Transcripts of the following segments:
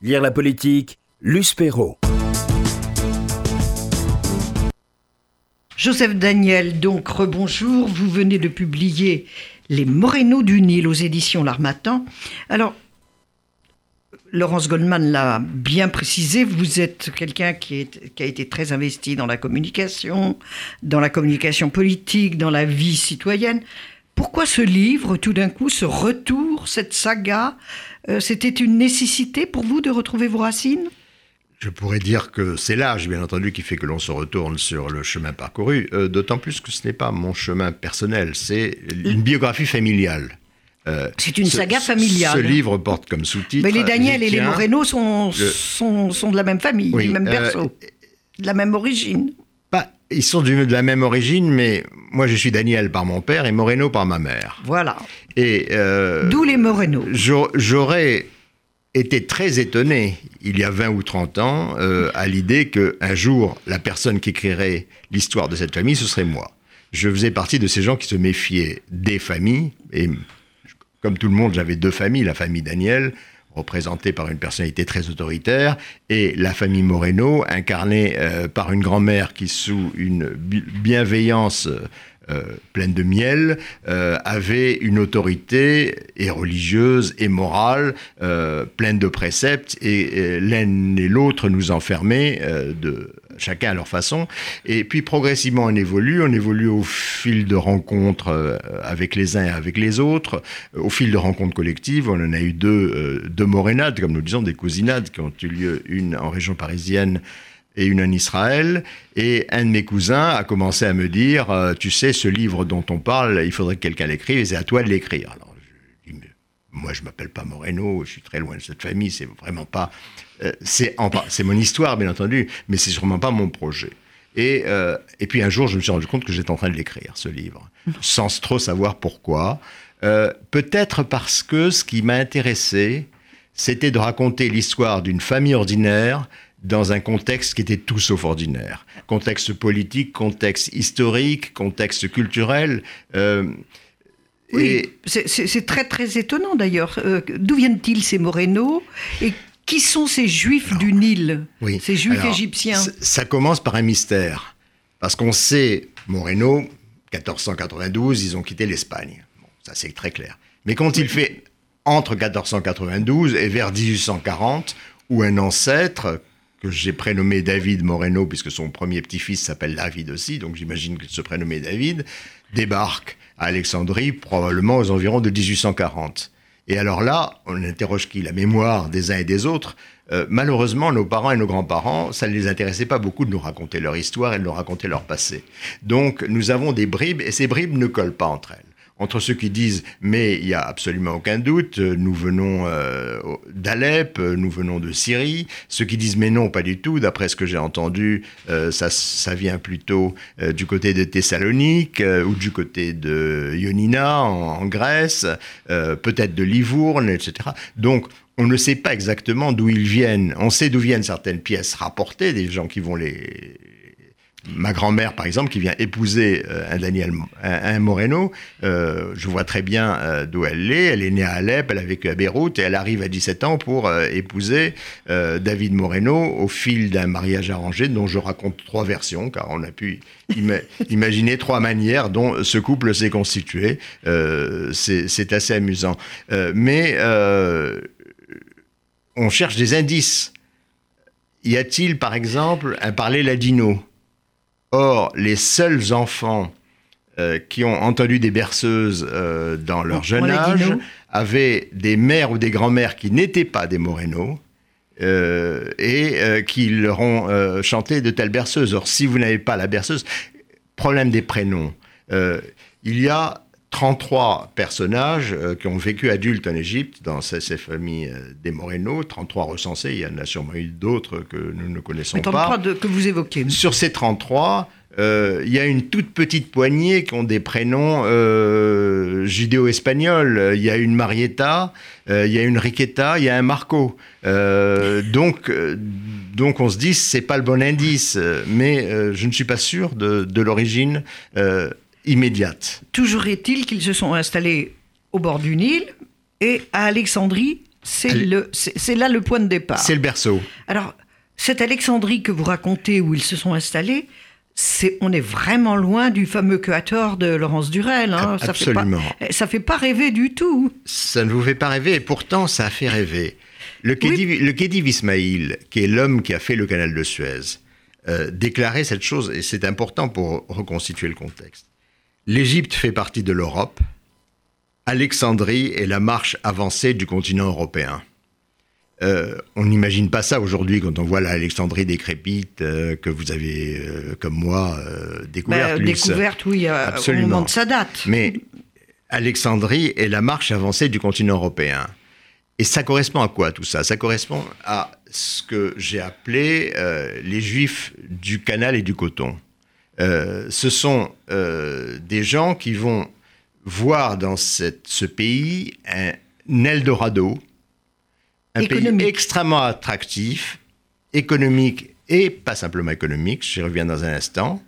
Lire la politique, Luce Perrault. Joseph Daniel, donc rebonjour. Vous venez de publier Les Morénos du Nil aux éditions L'Armatan. Alors, Laurence Goldman l'a bien précisé, vous êtes quelqu'un qui, a été très investi dans la communication, dans la communication politique, dans la vie citoyenne. Pourquoi ce livre, tout d'un coup, ce retour, cette saga C'était une nécessité pour vous de retrouver vos racines? Je pourrais dire que c'est l'âge, bien entendu, qui fait que l'on se retourne sur le chemin parcouru, euh, d'autant plus que ce n'est pas mon chemin personnel, c'est une biographie familiale. Euh, c'est une saga familiale. Ce, livre porte comme sous-titre. Mais les Daniel et les Moreno sont, sont, sont, de la même famille, du même berceau, de la même origine. Ils sont de la même origine, mais moi je suis Daniel par mon père et Moreno par ma mère. Voilà. Et euh, d'où les Moreno. J'aurais été très étonné il y a 20 ou 30 ans euh, à l'idée qu'un jour la personne qui écrirait l'histoire de cette famille ce serait moi. Je faisais partie de ces gens qui se méfiaient des familles et comme tout le monde j'avais deux familles, la famille Daniel représentée par une personnalité très autoritaire, et la famille Moreno, incarnée euh, par une grand-mère qui, sous une bienveillance euh, pleine de miel, euh, avait une autorité et religieuse et morale pleine de préceptes, et, l'un et l'autre nous enfermaient de chacun à leur façon. Et puis progressivement, on évolue. On évolue au fil de rencontres euh, avec les uns et avec les autres, euh, au fil de rencontres collectives. On en a eu deux, euh, deux morénades, comme nous disons, des cousinades qui ont eu lieu, une en région parisienne et une en Israël. Et un de mes cousins a commencé à me dire, tu sais, ce livre dont on parle, il faudrait que quelqu'un l'écrive, et c'est à toi de l'écrire. Alors, moi, je m'appelle pas Moreno, je suis très loin de cette famille, c'est vraiment pas euh, c'est mon histoire, bien entendu, mais c'est sûrement pas mon projet. Et, euh, et, puis un jour, je me suis rendu compte que j'étais en train de l'écrire, ce livre, sans trop savoir pourquoi. Euh, peut-être parce que ce qui m'a intéressé, c'était de raconter l'histoire d'une famille ordinaire dans un contexte qui était tout sauf ordinaire. Contexte politique, contexte historique, contexte culturel. oui, c'est très très étonnant d'ailleurs. D'où viennent-ils ces Moreno? Et qui sont ces juifs du Nil oui. Ces juifs égyptiens Ça commence par un mystère. Parce qu'on sait, Moreno, 1492, ils ont quitté l'Espagne. ça c'est très clair. Mais quand il fait entre 1492 et vers 1840, où un ancêtre, que j'ai prénommé David Moreno, puisque son premier petit-fils s'appelle David aussi, donc j'imagine qu'il se prénommait David, débarque à Alexandrie, probablement aux environs de 1840. Et alors là, on interroge qui? La mémoire des uns et des autres. Euh, malheureusement, nos parents et nos grands-parents, ça ne les intéressait pas beaucoup de nous raconter leur histoire et de nous raconter leur passé. Donc, nous avons des bribes, et ces bribes ne collent pas entre elles entre ceux qui disent mais il n'y a absolument aucun doute, nous venons euh, d'Alep, nous venons de Syrie, ceux qui disent mais non, pas du tout, d'après ce que j'ai entendu, euh, ça, ça, vient plutôt euh, du côté de Thessalonique ou du côté de Ionina en, Grèce, peut-être de Livourne, etc. Donc on ne sait pas exactement d'où ils viennent. On sait d'où viennent certaines pièces rapportées, des gens qui vont les, ma grand-mère, par exemple, qui vient épouser euh, un Daniel, un, Moreno, euh, je vois très bien euh, d'où elle est. Elle est née à Alep, elle a vécu à Beyrouth et elle arrive à 17 ans pour épouser David Moreno au fil d'un mariage arrangé dont je raconte trois versions, car on a pu imaginer trois manières dont ce couple s'est constitué. C'est assez amusant. mais on cherche des indices. Y a-t-il, par exemple, un parler ladino? Or, les seuls enfants euh, qui ont entendu des berceuses euh, dans leur jeune âge avaient des mères ou des grands-mères qui n'étaient pas des Moreno euh, et qui leur ont chanté de telles berceuses. Or, si vous n'avez pas la berceuse, problème des prénoms. il y a 33 personnages qui ont vécu adultes en Égypte dans ces, familles des Moreno, 33 recensés, il y en a sûrement eu d'autres que nous ne connaissons Mais 33 pas. que vous évoquez. Sur ces 33, euh, il y a une toute petite poignée qui ont des prénoms euh, judéo-espagnols. Il y a une Marietta, euh, il y a une Riquetta, il y a un Marco. donc, donc on se dit c'est pas le bon indice, mais je ne suis pas sûr de, de l'origine immédiate. Toujours est-il qu'ils se sont installés au bord du Nil et à Alexandrie C'est le, là le point de départ. C'est le berceau. Alors, cette Alexandrie que vous racontez où ils se sont installés, c'est, on est vraiment loin du fameux Quator de Laurence Durel. hein. Ça fait absolument. pas- ça fait pas rêver du tout. Ça ne vous fait pas rêver, et pourtant ça a fait rêver. Le Oui. Khedive, Khedive Ismail, qui est l'homme qui a fait le canal de Suez, euh, déclarait cette chose, et c'est important pour reconstituer le contexte. L'Égypte fait partie de l'Europe, Alexandrie est la marche avancée du continent européen. Euh, on n'imagine pas ça aujourd'hui quand on voit l'Alexandrie décrépite euh, que vous avez, euh, comme moi, découverte. Bah, découverte, oui, euh, au Absolument. moment de sa date. Mais Alexandrie est la marche avancée du continent européen. Et ça correspond à quoi tout ça? Ça correspond à ce que j'ai appelé les juifs du canal et du coton. Euh, ce sont euh, des gens qui vont voir dans cette- ce pays un Eldorado, un pays extrêmement attractif, économique et pas simplement économique, j'y reviens dans un instant,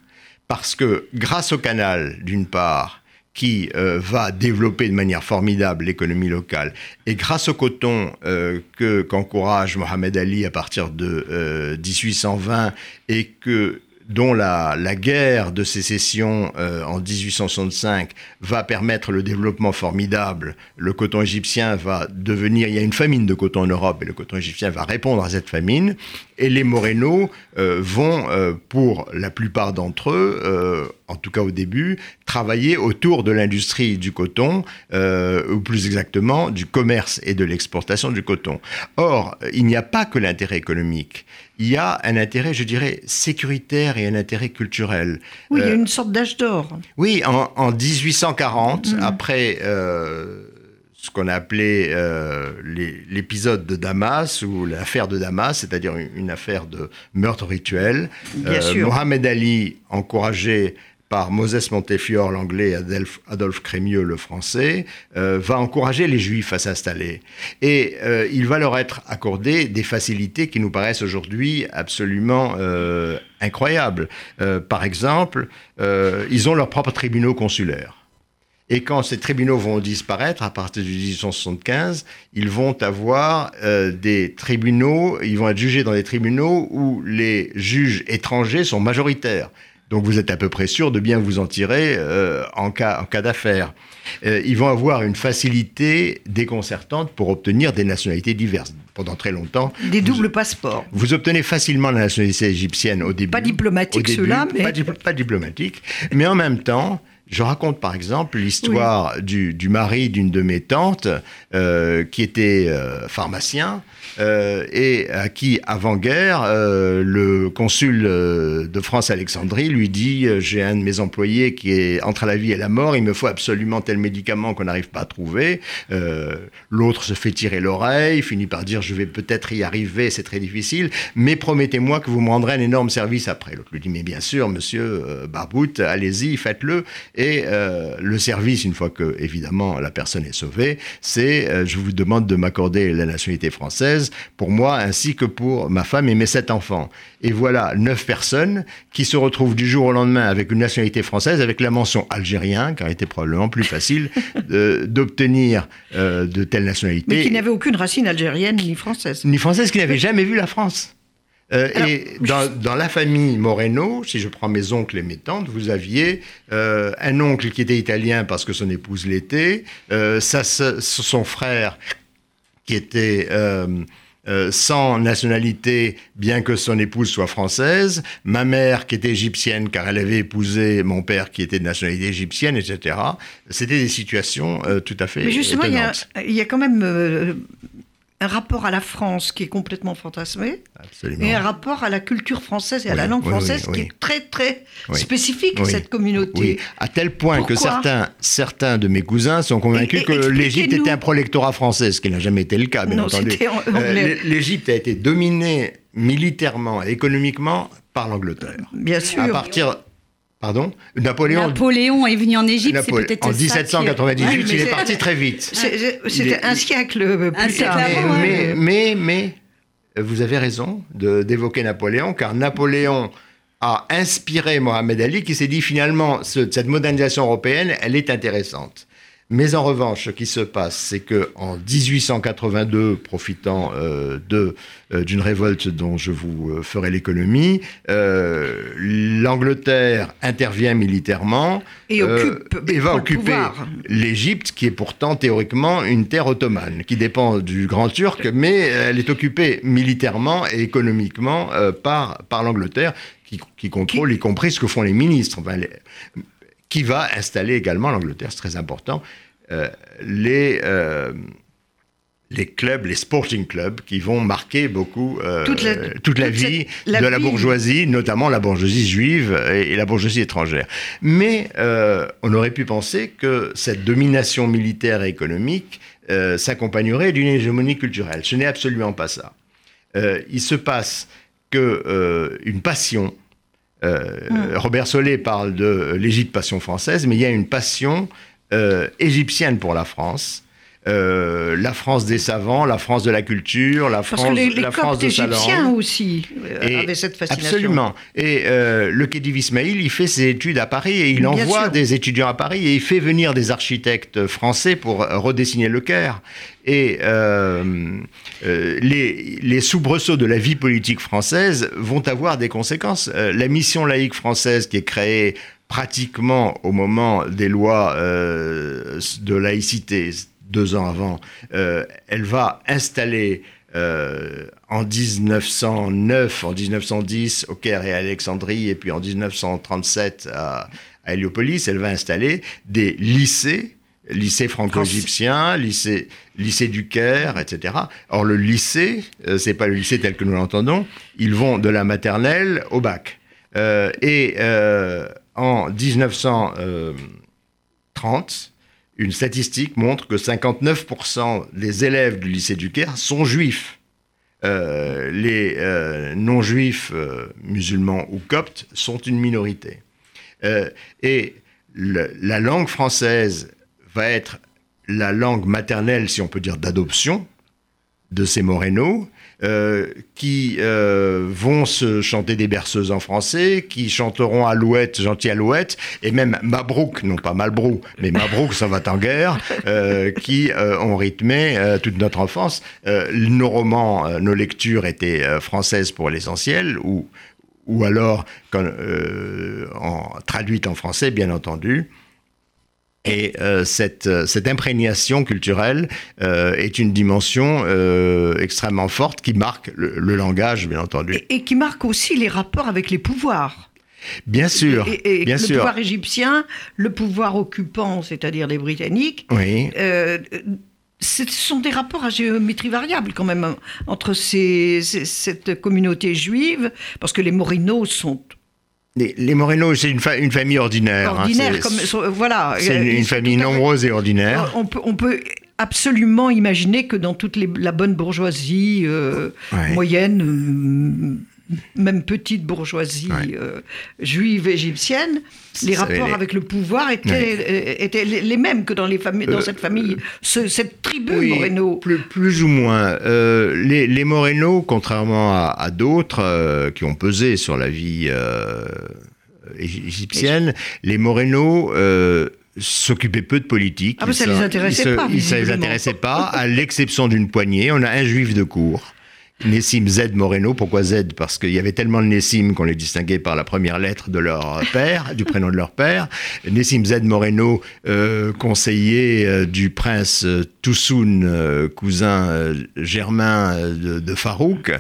parce que grâce au canal, d'une part, qui euh, va développer de manière formidable l'économie locale, et grâce au coton euh, que qu'encourage Mohamed Ali à partir de euh, 1820 et que dont la, guerre de sécession euh, en 1865 va permettre le développement formidable. Le coton égyptien va devenir, il y a une famine de coton en Europe et le coton égyptien va répondre à cette famine. Et les Morénos euh, vont, euh, pour la plupart d'entre eux, euh, en tout cas au début, travailler autour de l'industrie du coton, euh, ou plus exactement du commerce et de l'exportation du coton. Or, il n'y a pas que l'intérêt économique. Il y a un intérêt, je dirais, sécuritaire et un intérêt culturel. Oui, il y a Euh, une sorte d'âge d'or. oui, en, en 1840, après euh, ce qu'on a appelé euh, l'épisode de Damas ou l'affaire de Damas, c'est-à-dire une, une affaire de meurtre rituel, Bien sûr. Mohamed Ali, encouragé par Moses Montefiore, l'anglais, et Adolphe, Crémieux, le français, euh, va encourager les juifs à s'installer. Et euh, il va leur être accordé des facilités qui nous paraissent aujourd'hui absolument euh, incroyables. Par exemple, ils ont leurs propres tribunaux consulaires. Et quand ces tribunaux vont disparaître, à partir de 1875, ils vont avoir des tribunaux, ils vont être jugés dans des tribunaux où les juges étrangers sont majoritaires. Donc vous êtes à peu près sûr de bien vous en tirer euh, en cas, en cas d'affaire. Euh, ils vont avoir une facilité déconcertante pour obtenir des nationalités diverses. Pendant très longtemps, Des vous- doubles passeports. vous obtenez facilement la nationalité égyptienne au début. Pas diplomatique, ceux-là, mais- pas diplomatique. Mais en même temps, je raconte par exemple l'histoire du, du mari d'une de mes tantes euh, qui était euh, pharmacien euh, et à qui, avant-guerre, euh, le consul euh, de France Alexandrie lui dit euh, J'ai un de mes employés qui est entre la vie et la mort, il me faut absolument tel médicament qu'on n'arrive pas à trouver. Euh, L'autre se fait tirer l'oreille, finit par dire Je vais peut-être y arriver, c'est très difficile, mais promettez-moi que vous me rendrez un énorme service après. L'autre lui dit Mais bien sûr, monsieur euh, Barbout, allez-y, faites-le. Et le service, une fois que, évidemment, la personne est sauvée, c'est Je vous demande de m'accorder la nationalité française pour moi ainsi que pour ma femme et mes sept enfants. Et voilà neuf personnes qui se retrouvent du jour au lendemain avec une nationalité française, avec la mention algérien, car il était probablement plus facile euh, d'obtenir euh, de telles nationalités Mais qui n'avait aucune racine algérienne ni française. ni française qui n'avait jamais vu la France. Euh, Alors, et dans, dans la famille Moreno, si je prends mes oncles et mes tantes, vous aviez euh, un oncle qui était italien parce que son épouse l'était, euh, son frère qui était euh, euh, sans nationalité, bien que son épouse soit française, ma mère qui était égyptienne car elle avait épousé mon père qui était de nationalité égyptienne, etc. C'était des situations euh, tout à fait Mais justement, il y, a, étonnantes. il y a quand même euh, un rapport à la France qui est complètement fantasmé Absolument. et un rapport à la culture française et à la langue oui, française oui. qui est très très spécifique, Oui. cette communauté. À tel point que certains, certains de mes cousins sont convaincus Et- et- que l'Égypte était un protectorat français, ce qui n'a jamais été le cas, bien Non, entendu. en- Euh, L'Égypte a été dominée militairement et économiquement par l'Angleterre. Bien sûr. À partir... Pardon? Napoléon... Napoléon est venu en Égypte, c'est peut-être en ça qui- 1798, Ouais, il est parti très vite. Il C'était un siècle plus tard. mais, mais, mais, mais, euh, vous avez raison de- d'évoquer Napoléon, car Napoléon a inspiré Mohamed Ali, qui s'est dit finalement, ce- cette modernisation européenne, elle est intéressante. Mais en revanche, ce qui se passe, c'est que en 1882, profitant euh, de euh, d'une révolte dont je vous euh, ferai l'économie, l'Angleterre intervient militairement et, occupe, et va occuper l'Égypte, qui est pourtant théoriquement une terre ottomane, qui dépend du Grand Turc, mais elle est occupée militairement et économiquement par par l'Angleterre, qui, qui, contrôle y compris ce que font les ministres. Enfin, les, qui va installer également, l'Angleterre, c'est très important, euh, les, euh, les clubs, les sporting clubs, qui vont marquer beaucoup euh, toute la, toute la vie de la bourgeoisie, notamment la bourgeoisie juive et, la bourgeoisie étrangère. Mais on aurait pu penser que cette domination militaire et économique s'accompagnerait d'une hégémonie culturelle. Ce n'est absolument pas ça. il se passe que une passion euh, hmm. Robert Solé parle de l'Égypte passion française, mais il y a une passion euh, égyptienne pour la France. Euh, la France des savants, la France de la culture, la France, Parce que les, la France de égyptiens aussi avaient cette fascination. Absolument. Et le Khedive Ismail, il fait ses études à Paris et il envoie des étudiants à Paris et il fait venir des architectes français pour redessiner le Caire. Et euh, euh, les, les, soubresauts de la vie politique française vont avoir des conséquences. Euh, la mission laïque française qui est créée pratiquement au moment des lois de laïcité, deux ans avant, elle va installer en 1909, en 1910 au Caire et à Alexandrie, et puis en 1937 à, à Héliopolis, elle va installer des lycées lycée franco-égyptien, lycée, lycée du Caire, etc. Or, le lycée, euh, c'est pas le lycée tel que nous l'entendons, ils vont de la maternelle au bac. Euh, et euh, en 1930, une statistique montre que 59% des élèves du lycée du Caire sont juifs. les non-juifs musulmans ou coptes sont une minorité. et la langue française va être la langue maternelle, si on peut dire, d'adoption de ces Morénos, euh, qui euh, vont se chanter des berceuses en français, qui chanteront Alouette, gentil Alouette, et même Mabrouk, non pas Malbrou, mais Mabrouk, ça va en guerre, euh, qui ont rythmé toute notre enfance. nos romans, nos lectures étaient françaises pour l'essentiel, ou, ou alors traduites en français, bien entendu. Et euh, cette, euh, cette, imprégnation culturelle euh, est une dimension extrêmement forte qui marque le, langage, bien entendu. Et, qui marque aussi les rapports avec les pouvoirs. Bien sûr. Et, bien le sûr. pouvoir égyptien, le pouvoir occupant, c'est-à-dire les Britanniques. Oui. ce sont des rapports à géométrie variable quand même entre ces, cette communauté juive, parce que les Morinos sont les, les Moreno, c'est une, une, famille ordinaire. Hein, comme, voilà. C'est une, famille nombreuse et ordinaire. On peut, on peut absolument imaginer que dans toute les, la bonne bourgeoisie euh, moyenne, euh, même petite bourgeoisie euh, juive égyptienne, les rapports avec le pouvoir étaient, étaient les mêmes que dans, les familles, dans cette famille, cette tribu Moreno. Plus, plus, ou moins. les, les Moreno, contrairement à, à d'autres qui ont pesé sur la vie égyptienne, les Moreno s'occupaient peu de politique. Ah, ça ne les intéressait pas. Ça les intéressait pas, à l'exception d'une poignée. On a un juif de cour Nessim Z Moreno. Pourquoi Z? Parce qu'il y avait tellement de Nessim qu'on les distinguait par la première lettre de leur père, du prénom de leur père. Nessim Z Moreno, euh, conseiller euh, du prince euh, Toussoun, euh, cousin euh, germain de, Farouk,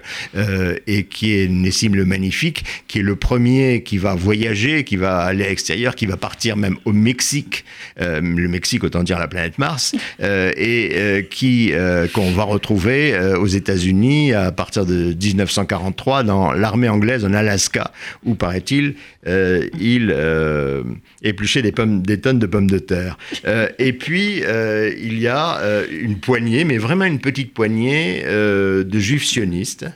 et qui est Nessim le Magnifique, qui est le premier qui va voyager, qui va aller à l'extérieur, qui va partir même au Mexique, le Mexique autant dire la planète Mars, et qui qu'on va retrouver aux États-Unis à partir de 1943 dans l'armée anglaise en Alaska, où, paraît-il, euh, il euh, épluchait des, pommes, des tonnes de pommes de terre. Euh, et puis, il y a une poignée, mais vraiment une petite poignée de juifs sionistes,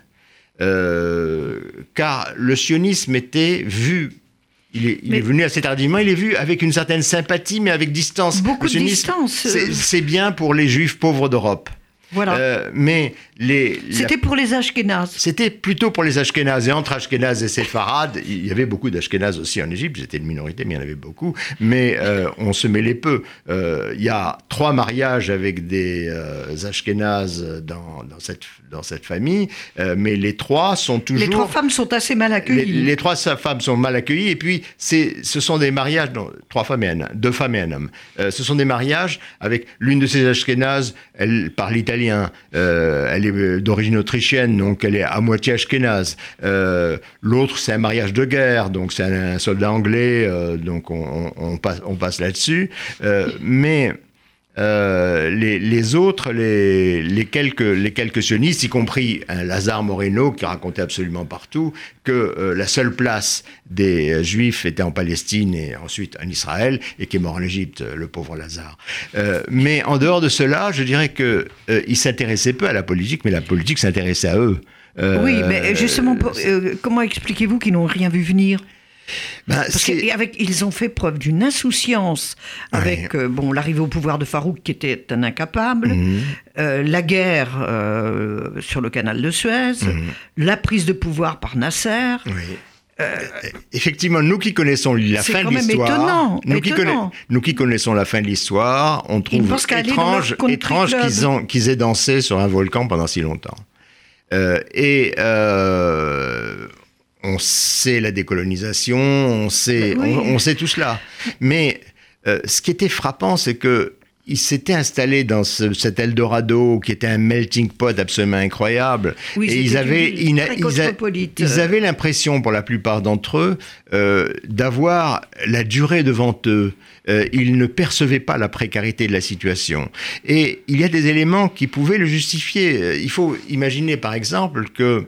car le sionisme était vu il, est, venu assez tardivement, il est vu avec une certaine sympathie, mais avec distance. Beaucoup de distance. C'est bien pour les juifs pauvres d'Europe. Voilà. Euh, mais les. C'était pour les Ashkénazes. C'était plutôt pour les Ashkénazes. Et entre Ashkénazes et séfarades, il y avait beaucoup d'Ashkénazes aussi en Égypte. C'était une minorité, mais il y en avait beaucoup. Mais euh, on se mêlait peu. Euh, il y a trois mariages avec des Ashkénazes dans, dans, cette, dans cette famille, mais les trois sont toujours. Les trois femmes sont assez mal accueillies. Les, les trois femmes sont mal accueillies. Et puis, ce sont des mariages. Non, trois femmes et un homme. Deux femmes et un homme. ce sont des mariages avec l'une de ces Ashkénazes, elle parle italien, euh, elle est d'origine autrichienne, donc elle est à moitié ashkénaze. Euh, l'autre, c'est un mariage de guerre, donc c'est un, soldat anglais, euh, donc on, passe, on passe là-dessus. mais euh, les, autres, les, quelques, les quelques sionistes, y compris un Lazare Moreno qui racontait absolument partout que euh, la seule place des euh, Juifs était en Palestine et ensuite en Israël et qui est mort en Égypte, le pauvre Lazare. mais en dehors de cela, je dirais que il s'intéressait peu à la politique, mais la politique s'intéressait à eux. oui, mais justement, comment expliquez-vous qu'ils n'ont rien vu venir? Ben, Parce qu'avec, ils ont fait preuve d'une insouciance avec euh, bon, l'arrivée au pouvoir de Farouk qui était un incapable, mhm. euh, la guerre euh, sur le canal de Suez, mhm. la prise de pouvoir par Nasser. Effectivement, nous qui connaissons la fin de l'histoire, nous, nous qui connaissons la fin de l'histoire, on trouve étrange, étrange qu'ils, ont, qu'ils aient dansé sur un volcan pendant si longtemps. et on sait la décolonisation, on sait, on, sait tout cela. Mais euh, ce qui était frappant, c'est que ils s'étaient installés dans cet Eldorado qui était un melting pot absolument incroyable. et ils avaient, ils, avaient l'impression, pour la plupart d'entre eux, euh, d'avoir la durée devant eux. Euh, ils ne percevaient pas la précarité de la situation. Et il y a des éléments qui pouvaient le justifier. Il faut imaginer, par exemple, que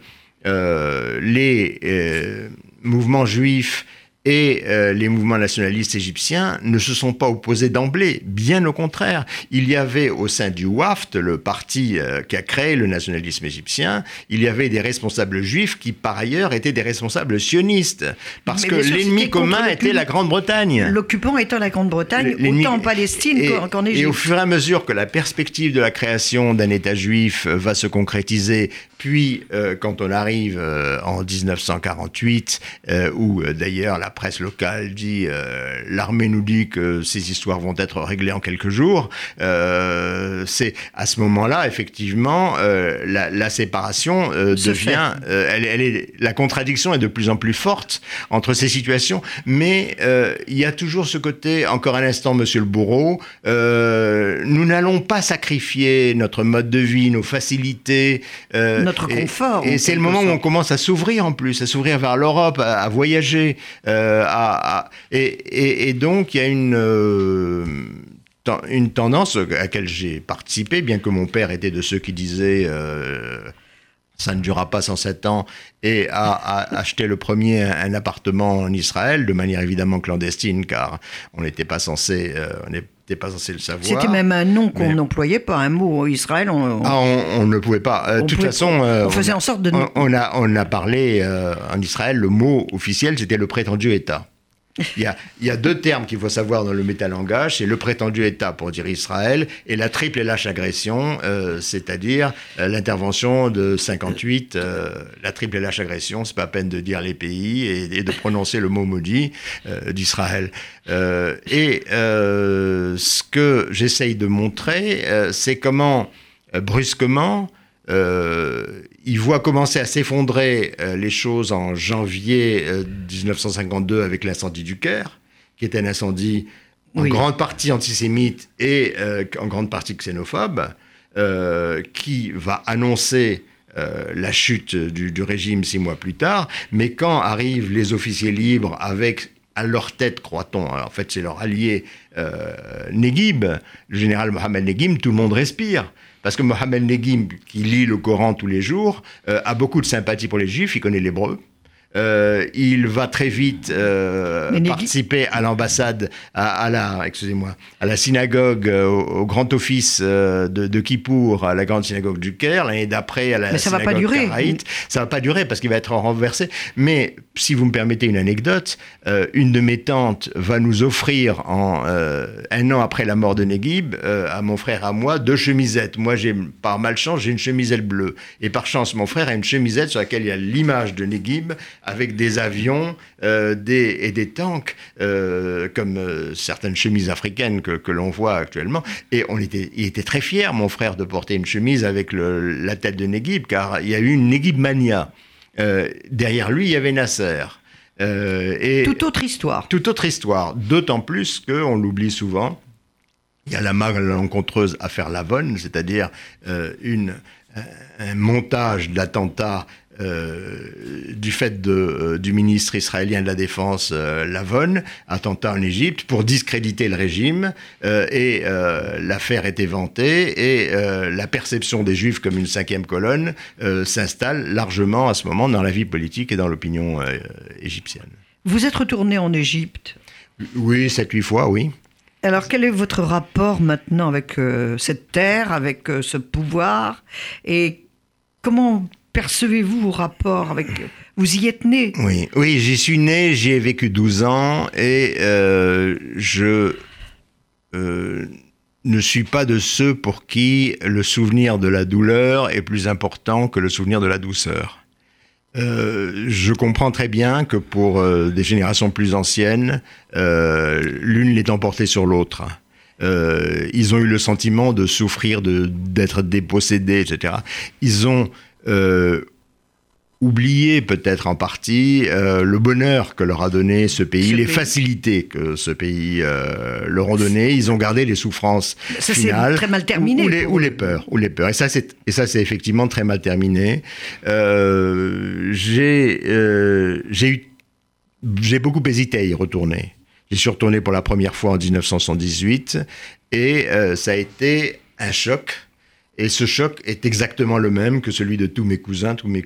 les euh, mouvements juifs et euh, les mouvements nationalistes égyptiens ne se sont pas opposés d'emblée, bien au contraire. Il y avait au sein du WAFT, le parti euh, qui a créé le nationalisme égyptien, il y avait des responsables juifs qui par ailleurs étaient des responsables sionistes, parce que l'ennemi commun était la Grande-Bretagne. L'occupant étant la Grande-Bretagne, autant en Palestine qu'en Égypte. Et au fur et à mesure que la perspective de la création d'un État juif va se concrétiser, puis euh, quand on arrive en 1948, où d'ailleurs la presse locale dit euh, l'armée nous dit que ces histoires vont être réglées en quelques jours. Euh, c'est à ce moment-là, effectivement, euh, la, séparation devient, elle, elle, est, la contradiction est de plus en plus forte entre ces situations. Mais il y a toujours ce côté, encore un instant, Monsieur le Bourreau, nous n'allons pas sacrifier notre mode de vie, nos facilités, notre confort. Et, c'est le moment où on commence à s'ouvrir en plus, à s'ouvrir vers l'Europe, à, voyager. Euh, et, donc, il y a une, euh, une tendance à laquelle j'ai participé, bien que mon père était de ceux qui disaient euh, ça ne durera pas 107 ans, et a, acheté le premier un, appartement en Israël, de manière évidemment clandestine, car on n'était pas censé... on n'était pas censé le savoir. C'était même un nom qu'on n'employait pas, un mot Israël. On, ah, on, ne pouvait pas. De toute façon, on faisait en sorte de. On, a, on a parlé en Israël, le mot officiel, c'était le prétendu État. Il y, a, deux termes qu'il faut savoir dans le métalangage, c'est le prétendu État pour dire Israël et la triple et lâche agression, euh, c'est-à-dire euh, l'intervention de 58, euh, la triple et lâche agression, c'est pas à peine de dire les pays et, de prononcer le mot maudit d'Israël. et ce que j'essaye de montrer, c'est comment brusquement euh, il voit commencer à s'effondrer euh, les choses en janvier 1952 euh, avec l'incendie du Caire, qui est un incendie en grande partie antisémite et en grande partie xénophobe, qui va annoncer la chute du, du, régime six mois plus tard. Mais quand arrivent les officiers libres avec à leur tête, croit-on, en fait c'est leur allié Neguib, le général Mohamed Neguib, tout le monde respire. Parce que Mohamed Neguim, qui lit le Coran tous les jours, euh, a beaucoup de sympathie pour les Juifs, il connaît l'hébreu. Euh, il va très vite euh, participer à l'ambassade, à, la, excusez-moi, à la synagogue, euh, au, grand office de, de Kippour, à la grande synagogue du Caire. L'année d'après, à la Mais ça synagogue va pas durer. Ça va pas durer parce qu'il va être renversé. Mais si vous me permettez une anecdote, une de mes tantes va nous offrir en un an après la mort de Neguib à mon frère à moi deux chemisettes. Moi, j'ai par malchance, j'ai une chemisette bleue et par chance, mon frère a une chemisette sur laquelle il y a l'image de Neguib avec des avions euh, des, et des tanks, euh, comme euh, certaines chemises africaines que, que l'on voit actuellement. Et on était, il était très fier, mon frère, de porter une chemise avec le, la tête de Neguib, car il y a eu une Neguib mania. derrière lui, il y avait Nasser. Et toute autre histoire. Toute autre histoire. D'autant plus qu'on l'oublie souvent. Il y a la malencontreuse affaire Lavonne, c'est-à-dire une, un montage d'attentats euh, du fait de, euh, du ministre israélien de la Défense euh, Lavon, attentat en Égypte, pour discréditer le régime. et l'affaire est éventée et la perception des Juifs comme une cinquième colonne s'installe largement à ce moment dans la vie politique et dans l'opinion égyptienne. Vous êtes retourné en Égypte? Oui, sept, huit fois, oui. Alors, quel est votre rapport maintenant avec cette terre, avec ce pouvoir? Et comment percevez-vous vos rapports avec... Vous y êtes né? Oui, oui j'y suis né, j'y ai vécu 12 ans et euh, je euh, ne suis pas de ceux pour qui le souvenir de la douleur est plus important que le souvenir de la douceur. Euh, je comprends très bien que pour des générations plus anciennes, l'une l'est emportée sur l'autre. ils ont eu le sentiment de souffrir, d'être dépossédés, etc. Ils ont oublier peut-être en partie euh, le bonheur que leur a donné ce pays, les facilités que ce pays euh, leur ont donné. Ils ont gardé les souffrances ça, finales. très mal terminé. Ou, les, ou, les, peurs, ou les peurs. Et ça, c'est et ça, c'est effectivement très mal terminé. j'ai j'ai eu j'ai beaucoup hésité à y retourner. J'y suis retourné pour la première fois en 1978 et ça a été un choc et ce choc est exactement le même que celui de tous mes cousins, tous mes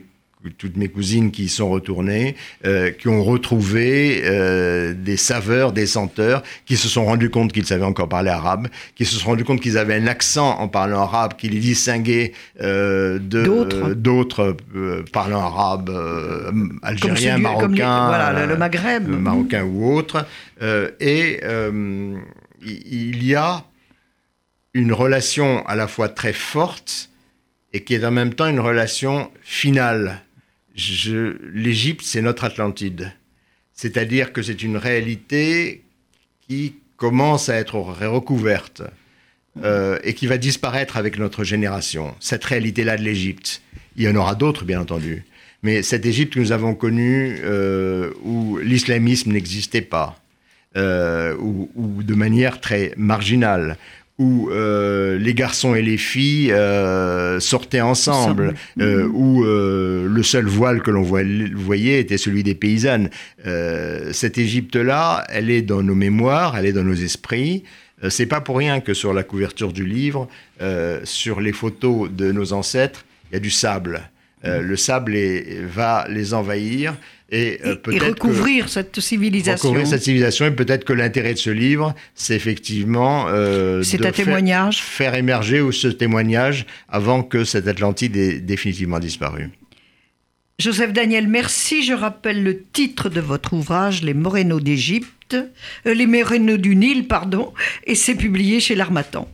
toutes mes cousines qui y sont retournées, euh, qui ont retrouvé euh, des saveurs, des senteurs, qui se sont rendus compte qu'ils savaient encore parler arabe, qui se sont rendus compte qu'ils avaient un accent en parlant arabe qui les distinguait euh, de d'autres parlant arabe, algérien, marocain, voilà, le Maghreb, marocain ou autre. et il y a une relation à la fois très forte et qui est en même temps une relation finale. L'Égypte, c'est notre Atlantide. C'est-à-dire que c'est une réalité qui commence à être recouverte euh, et qui va disparaître avec notre génération. Cette réalité-là de l'Égypte. Il y en aura d'autres, bien entendu. Mais cette Égypte que nous avons connue, euh, où l'islamisme n'existait pas, euh, ou, de manière très marginale, où euh, les garçons et les filles euh, sortaient ensemble, euh, où le seul voile que l'on voyait était celui des paysannes. cette Égypte-là, elle est dans nos mémoires, elle est dans nos esprits. C'est pas pour rien que sur la couverture du livre, sur les photos de nos ancêtres, il y a du sable. Le sable va les envahir euh, et, recouvrir cette civilisation. Recouvrir cette civilisation. Et peut-être que l'intérêt de ce livre, c'est effectivement euh, c'est un témoignage. Faire, émerger ce témoignage avant que cette Atlantide ait définitivement disparu. Joseph Daniel, merci. Je rappelle le titre de votre ouvrage, Les Morénos d'Égypte, euh, Les Morénos du Nil, pardon, et c'est publié chez l'Armatan.